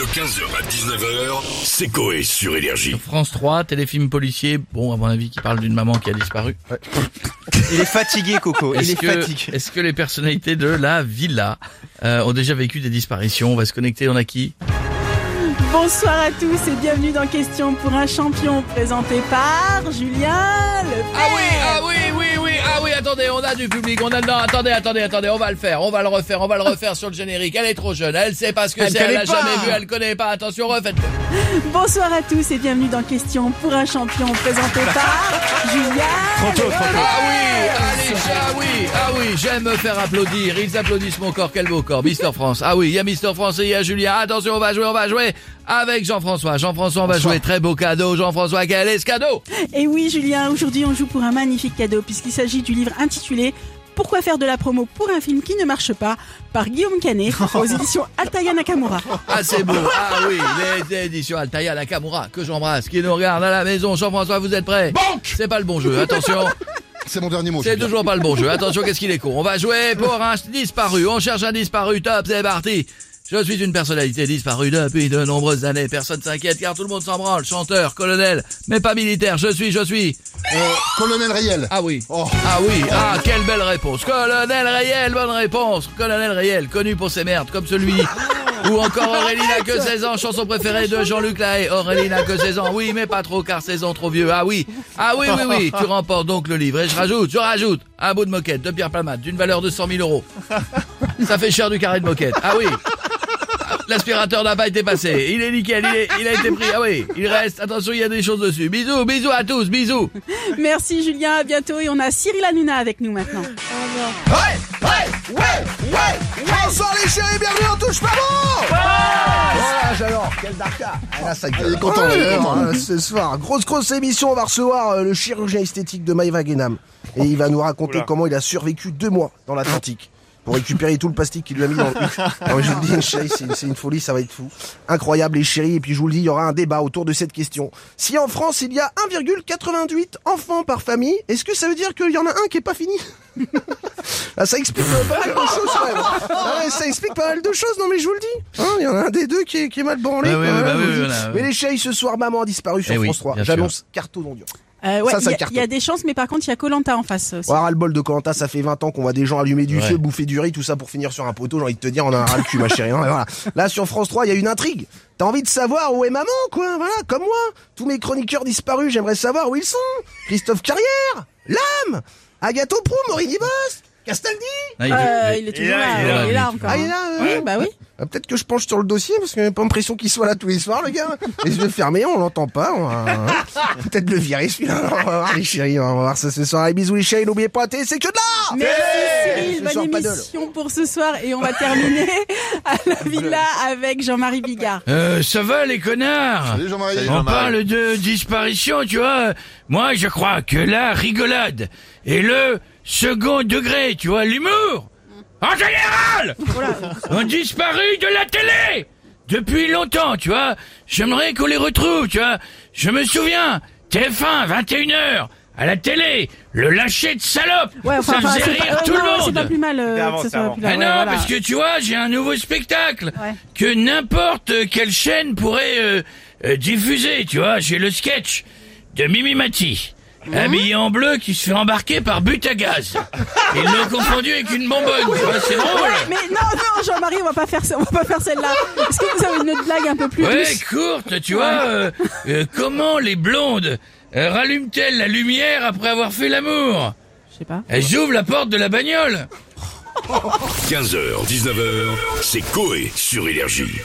De 15h à 19h, c'est Coé sur Énergie. France 3, téléfilm policier, bon à mon avis qui parle d'une maman qui a disparu. Il est fatigué, Coco. Il Est-ce est que, fatigué. est-ce que les personnalités de la villa euh, ont déjà vécu des disparitions? On va se connecter, on a qui? Bonsoir à tous et bienvenue dans Question pour un champion présenté par Julien Lepers. Ah oui, ah oui, oui, oui, ah oui, attendez, on a du public, on a... Non, attendez, attendez, attendez, on va le faire, on va le refaire, on va le refaire sur le générique. Elle est trop jeune, elle sait pas ce que c'est, elle connaît a pas. jamais vu, elle connaît pas, attention, refaites-le. Bonsoir à tous et bienvenue dans Question pour un champion présenté par Julien Lepers. Ah oui, allez, ah oui, ah oui, j'aime me faire applaudir. Ils applaudissent mon corps, quel beau corps. Mister France. Ah oui, il y a Mister France et il y a Julien. Attention, on va jouer, on va jouer avec Jean-François. Jean-François, on va jouer très beau cadeau. Jean-François, quel est ce cadeau Et oui Julien, aujourd'hui on joue pour un magnifique cadeau puisqu'il s'agit du livre intitulé Pourquoi faire de la promo pour un film qui ne marche pas par Guillaume Canet aux éditions Altaïa Nakamura. Ah, c'est beau. Ah oui, les éditions Altaïa Nakamura, que j'embrasse, qui nous regarde à la maison. Jean-François, vous êtes prêts? C'est pas le bon jeu, attention. C'est mon dernier mot. C'est toujours pas le bon jeu. Attention, qu'est-ce qu'il est con. On va jouer pour un disparu. On cherche un disparu. Top, c'est parti. Je suis une personnalité disparue depuis de nombreuses années. Personne s'inquiète car tout le monde s'en branle. Chanteur, colonel, mais pas militaire. Je suis, je suis. Euh, colonel Riel. Ah oui. Oh. Ah oui. Ah, quelle belle réponse. Colonel Réel, bonne réponse. Colonel Réel, connu pour ses merdes, comme celui. Ou encore Aurélie n'a que 16 ans, chanson préférée de Jean-Luc Lahaye. Aurélie n'a que 16 ans, oui, mais pas trop car 16 ans trop vieux. Ah oui, ah oui, oui, oui, tu remportes donc le livre. Et je rajoute, je rajoute un bout de moquette de Pierre Palmade d'une valeur de 100 000 euros. Ça fait cher du carré de moquette. Ah oui. L'aspirateur n'a pas été passé. Il est nickel, il, est- il a été pris. Ah oui, il reste. Attention, il y a des choses dessus. Bisous, bisous à tous, bisous. Merci Julien, à bientôt et on a Cyril Hanouna avec nous maintenant. Bonsoir les chéris, bienvenue en touche pas bon Voilà, j'adore, quel darka Ah, là, ça gueule. Il est content, Ah, d'ailleurs, hein. hein, Ce soir, grosse grosse émission, on va recevoir euh, le chirurgien esthétique de Maïva Guénam. Et il va nous raconter comment il a survécu deux mois dans l'Atlantique. Pour récupérer tout le plastique qu'il lui a mis dans le cul. Alors, je vous le dis, c'est une, c'est une folie, ça va être fou. Incroyable, les chéris. Et puis, je vous le dis, il y aura un débat autour de cette question. Si en France, il y a 1,88 enfants par famille, est-ce que ça veut dire qu'il y en a un qui est pas fini? Ah, ça explique pas mal de choses quand même. Ah ça explique pas mal de choses, non mais je vous le dis. Hein, Il y en a un des deux qui est, qui est mal branlé. Bah voilà. Mais les chéris, ce soir, maman a disparu sur Eh oui, France 3. bien sûr. J'annonce carton d'ondion. Euh, ouais, Ça, il ça y a- cartonne. il y, a des chances, mais par contre, il y a Colanta en face aussi. Oh, ras le bol de Colanta, ça fait 20 ans qu'on voit des gens allumer du Ouais. feu, bouffer du riz, tout ça pour finir sur un poteau. J'ai envie de te dire, on a un ras le cul, ma chérie. hein, et voilà. Là, sur France 3, il y a une intrigue. T'as envie de savoir où est maman, quoi. Voilà, comme moi. Tous mes chroniqueurs disparus, j'aimerais savoir où ils sont. Christophe Carrière, Lame, Agathe Pro, Morini Boss, Castaldi. Ah, il- Euh, il est toujours là, il est là, il est là encore. Ah, il est là, euh, Oui, bah oui. Ah, Peut-être que je penche sur le dossier parce que j'ai pas l'impression qu'il soit là tous les soirs, le gars. Les yeux fermés, on l'entend pas. on va- hein. Peut-être le virer celui-là. On va voir les chéris, on va voir ça ce soir. Et bisous les chéris, n'oubliez pas, c'est que de là Merci Cyril, bonne émission pour ce soir et on va terminer à la villa avec Jean-Marie Bigard. Euh, ça va les connards Salut Jean-Marie. On parle de disparition, tu vois. Moi, je crois que la rigolade est le second degré, tu vois, l'humour. En général, ont disparu de la télé depuis longtemps, tu vois. J'aimerais qu'on les retrouve, tu vois. Je me souviens, TF1, 21h, à la télé, le lâcher de salope. Ouais, enfin, ça enfin, faisait c'est rire pas, euh, tout non, le c'est monde. pas plus mal euh, que ce c'est soit avant. plus là. Ah ouais, non, voilà. parce que tu vois, j'ai un nouveau spectacle Ouais. que n'importe quelle chaîne pourrait euh, euh, diffuser, tu vois. J'ai le sketch de Mimi Mati. Habillé en bleu, qui se fait embarquer par but à gaz. Ils l'ont confondu avec une bonbonne, tu vois, c'est drôle. Mais non, non, Jean-Marie, on va pas faire ça, on va pas faire celle-là. Est-ce que vous avez une autre blague un peu plus Ouais, douce courte, tu vois. euh, euh, comment les blondes euh, rallument-elles la lumière après avoir fait l'amour? Je sais pas. Elles ouvrent la porte de la bagnole. 15h, 19h, c'est Coé sur Énergie.